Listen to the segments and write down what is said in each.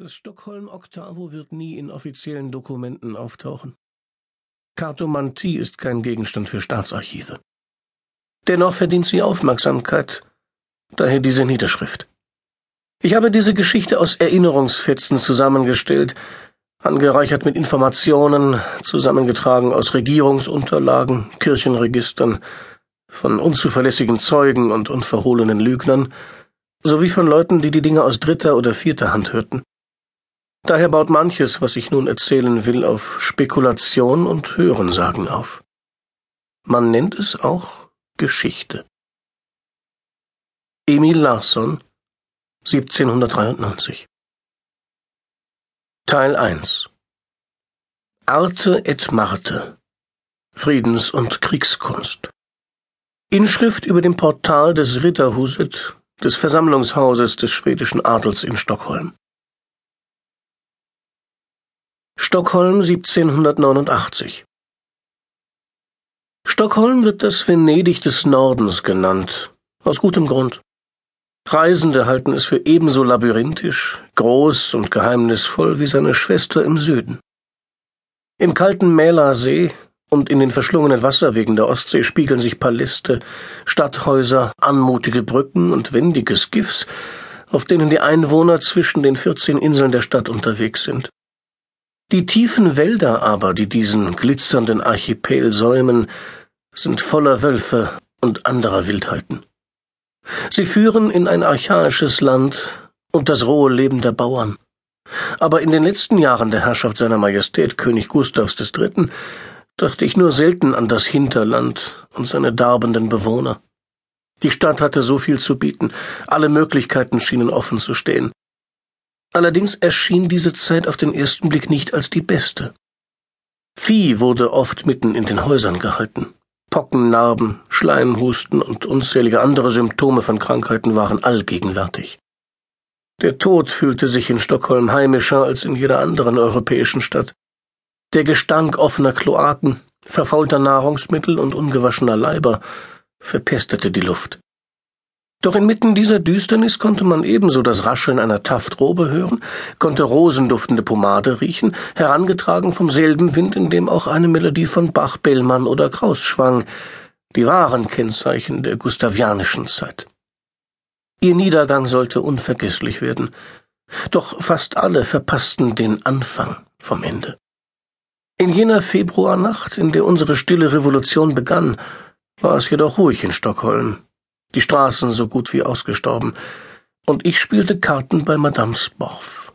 Das Stockholm Octavo wird nie in offiziellen Dokumenten auftauchen. Kartomantie ist kein Gegenstand für Staatsarchive. Dennoch verdient sie Aufmerksamkeit, daher diese Niederschrift. Ich habe diese Geschichte aus Erinnerungsfetzen zusammengestellt, angereichert mit Informationen, zusammengetragen aus Regierungsunterlagen, Kirchenregistern, von unzuverlässigen Zeugen und unverhohlenen Lügnern, sowie von Leuten, die die Dinge aus dritter oder vierter Hand hörten. Daher baut manches, was ich nun erzählen will, auf Spekulation und Hörensagen auf. Man nennt es auch Geschichte. Emil Larsson 1793 Teil 1 Arte et Marte. Friedens- und Kriegskunst. Inschrift über dem Portal des Ritterhuset des Versammlungshauses des schwedischen Adels in Stockholm Stockholm 1789 Stockholm wird das Venedig des Nordens genannt, aus gutem Grund. Reisende halten es für ebenso labyrinthisch, groß und geheimnisvoll wie seine Schwester im Süden. Im kalten Mälersee und in den verschlungenen Wasserwegen der Ostsee spiegeln sich Paläste, Stadthäuser, anmutige Brücken und wendiges Gifs, auf denen die Einwohner zwischen den vierzehn Inseln der Stadt unterwegs sind. Die tiefen Wälder aber, die diesen glitzernden Archipel säumen, sind voller Wölfe und anderer Wildheiten. Sie führen in ein archaisches Land und das rohe Leben der Bauern. Aber in den letzten Jahren der Herrschaft seiner Majestät König Gustavs III. dachte ich nur selten an das Hinterland und seine darbenden Bewohner. Die Stadt hatte so viel zu bieten, alle Möglichkeiten schienen offen zu stehen. Allerdings erschien diese Zeit auf den ersten Blick nicht als die beste. Vieh wurde oft mitten in den Häusern gehalten. Pockennarben, Schleimhusten und unzählige andere Symptome von Krankheiten waren allgegenwärtig. Der Tod fühlte sich in Stockholm heimischer als in jeder anderen europäischen Stadt. Der Gestank offener Kloaken, verfaulter Nahrungsmittel und ungewaschener Leiber verpestete die Luft. Doch inmitten dieser Düsternis konnte man ebenso das Rascheln einer Taftrobe hören, konnte rosenduftende Pomade riechen, herangetragen vom selben Wind, in dem auch eine Melodie von Bach, Bellmann oder Kraus schwang, die wahren Kennzeichen der gustavianischen Zeit. Ihr Niedergang sollte unvergesslich werden, doch fast alle verpassten den Anfang vom Ende. In jener Februarnacht, in der unsere stille Revolution begann, war es jedoch ruhig in Stockholm, die Straßen so gut wie ausgestorben, und ich spielte Karten bei Madame Sporf.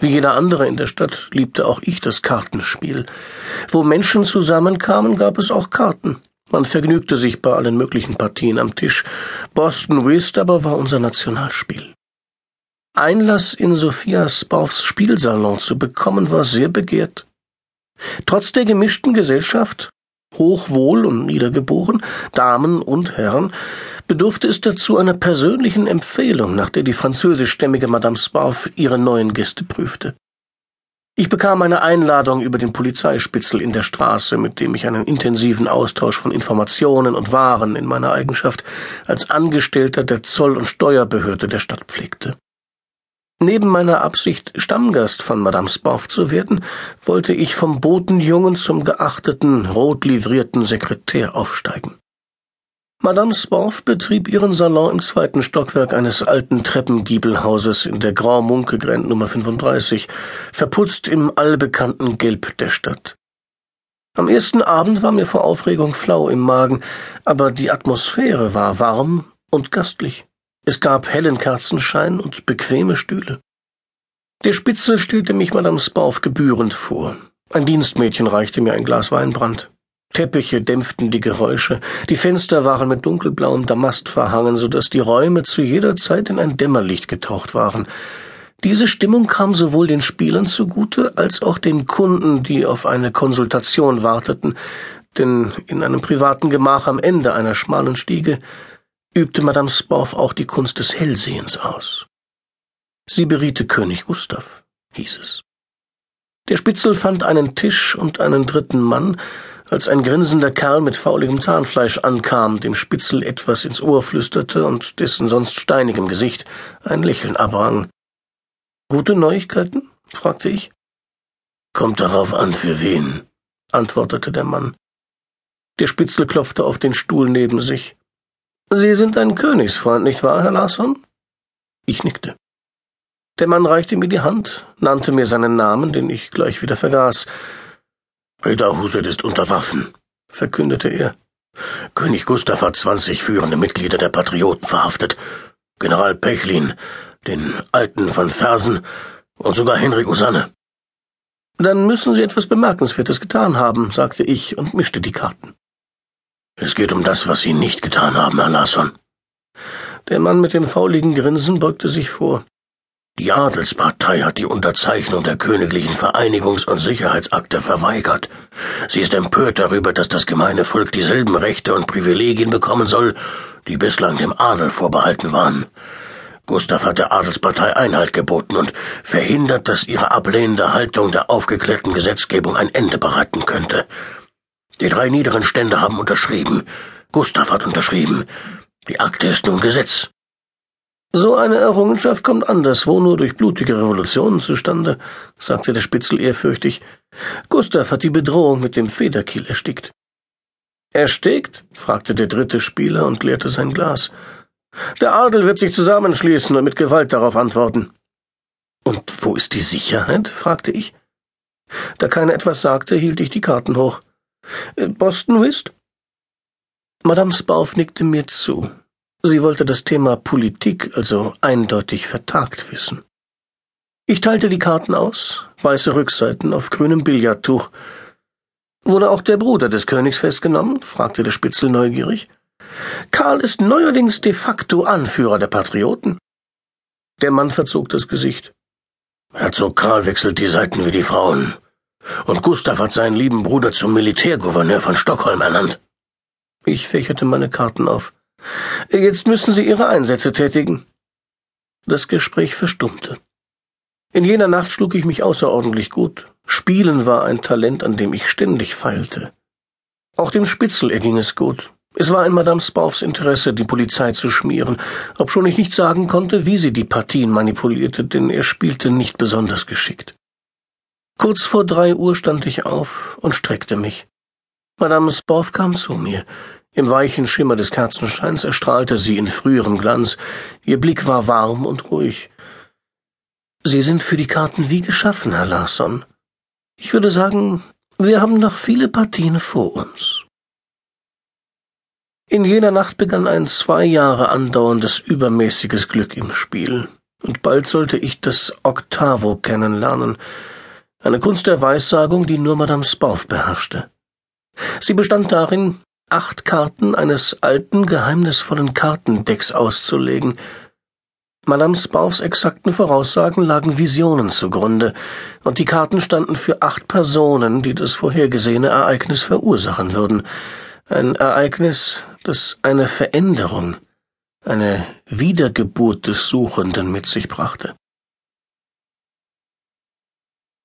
Wie jeder andere in der Stadt liebte auch ich das Kartenspiel. Wo Menschen zusammenkamen, gab es auch Karten. Man vergnügte sich bei allen möglichen Partien am Tisch. Boston Whist aber war unser Nationalspiel. Einlass in Sophia Sporfs Spielsalon zu bekommen war sehr begehrt. Trotz der gemischten Gesellschaft hochwohl und niedergeboren, Damen und Herren, bedurfte es dazu einer persönlichen Empfehlung, nach der die französischstämmige Madame Sparf ihre neuen Gäste prüfte. Ich bekam eine Einladung über den Polizeispitzel in der Straße, mit dem ich einen intensiven Austausch von Informationen und Waren in meiner Eigenschaft als Angestellter der Zoll- und Steuerbehörde der Stadt pflegte. Neben meiner Absicht, Stammgast von Madame Spoff zu werden, wollte ich vom Botenjungen zum geachteten, rot livrierten Sekretär aufsteigen. Madame Spoff betrieb ihren Salon im zweiten Stockwerk eines alten Treppengiebelhauses in der Grand Munkegrenz Nummer 35, verputzt im allbekannten Gelb der Stadt. Am ersten Abend war mir vor Aufregung flau im Magen, aber die Atmosphäre war warm und gastlich. Es gab hellen Kerzenschein und bequeme Stühle. Der Spitzel stellte mich Madame Spauf gebührend vor. Ein Dienstmädchen reichte mir ein Glas Weinbrand. Teppiche dämpften die Geräusche, die Fenster waren mit dunkelblauem Damast verhangen, so dass die Räume zu jeder Zeit in ein Dämmerlicht getaucht waren. Diese Stimmung kam sowohl den Spielern zugute als auch den Kunden, die auf eine Konsultation warteten, denn in einem privaten Gemach am Ende einer schmalen Stiege übte Madame Sporf auch die Kunst des Hellsehens aus. Sie beriete König Gustav, hieß es. Der Spitzel fand einen Tisch und einen dritten Mann, als ein grinsender Kerl mit fauligem Zahnfleisch ankam, dem Spitzel etwas ins Ohr flüsterte und dessen sonst steinigem Gesicht ein Lächeln abrang. Gute Neuigkeiten? fragte ich. Kommt darauf an, für wen, antwortete der Mann. Der Spitzel klopfte auf den Stuhl neben sich. Sie sind ein Königsfreund, nicht wahr, Herr Larsson? Ich nickte. Der Mann reichte mir die Hand, nannte mir seinen Namen, den ich gleich wieder vergaß. Reda Huset ist unter Waffen, verkündete er. König Gustav hat zwanzig führende Mitglieder der Patrioten verhaftet. General Pechlin, den Alten von Fersen und sogar Henrik Usanne. Dann müssen Sie etwas Bemerkenswertes getan haben, sagte ich und mischte die Karten. Es geht um das, was Sie nicht getan haben, Herr Larsson. Der Mann mit dem fauligen Grinsen beugte sich vor. Die Adelspartei hat die Unterzeichnung der königlichen Vereinigungs- und Sicherheitsakte verweigert. Sie ist empört darüber, dass das gemeine Volk dieselben Rechte und Privilegien bekommen soll, die bislang dem Adel vorbehalten waren. Gustav hat der Adelspartei Einhalt geboten und verhindert, dass ihre ablehnende Haltung der aufgeklärten Gesetzgebung ein Ende bereiten könnte. Die drei niederen Stände haben unterschrieben. Gustav hat unterschrieben. Die Akte ist nun Gesetz. So eine Errungenschaft kommt anderswo nur durch blutige Revolutionen zustande, sagte der Spitzel ehrfürchtig. Gustav hat die Bedrohung mit dem Federkiel erstickt. Erstickt? fragte der dritte Spieler und leerte sein Glas. Der Adel wird sich zusammenschließen und mit Gewalt darauf antworten. Und wo ist die Sicherheit? fragte ich. Da keiner etwas sagte, hielt ich die Karten hoch. Äh, Boston Whist? Madame Spauf nickte mir zu. Sie wollte das Thema Politik also eindeutig vertagt wissen. Ich teilte die Karten aus, weiße Rückseiten auf grünem Billardtuch. Wurde auch der Bruder des Königs festgenommen? fragte der Spitzel neugierig. Karl ist neuerdings de facto Anführer der Patrioten. Der Mann verzog das Gesicht. Herzog Karl wechselt die Seiten wie die Frauen. Und Gustav hat seinen lieben Bruder zum Militärgouverneur von Stockholm ernannt. Ich fächerte meine Karten auf. Jetzt müssen Sie Ihre Einsätze tätigen. Das Gespräch verstummte. In jener Nacht schlug ich mich außerordentlich gut. Spielen war ein Talent, an dem ich ständig feilte. Auch dem Spitzel erging es gut. Es war in Madame Spaufs Interesse, die Polizei zu schmieren, obschon ich nicht sagen konnte, wie sie die Partien manipulierte, denn er spielte nicht besonders geschickt. Kurz vor drei Uhr stand ich auf und streckte mich. Madame Spauf kam zu mir. Im weichen Schimmer des Kerzenscheins erstrahlte sie in früherem Glanz. Ihr Blick war warm und ruhig. Sie sind für die Karten wie geschaffen, Herr Larsson. Ich würde sagen, wir haben noch viele Partien vor uns. In jener Nacht begann ein zwei Jahre andauerndes übermäßiges Glück im Spiel, und bald sollte ich das Octavo kennenlernen, eine Kunst der Weissagung, die nur Madame Spauf beherrschte. Sie bestand darin, acht Karten eines alten, geheimnisvollen Kartendecks auszulegen. Madame Spaufs exakten Voraussagen lagen Visionen zugrunde, und die Karten standen für acht Personen, die das vorhergesehene Ereignis verursachen würden. Ein Ereignis, das eine Veränderung, eine Wiedergeburt des Suchenden mit sich brachte.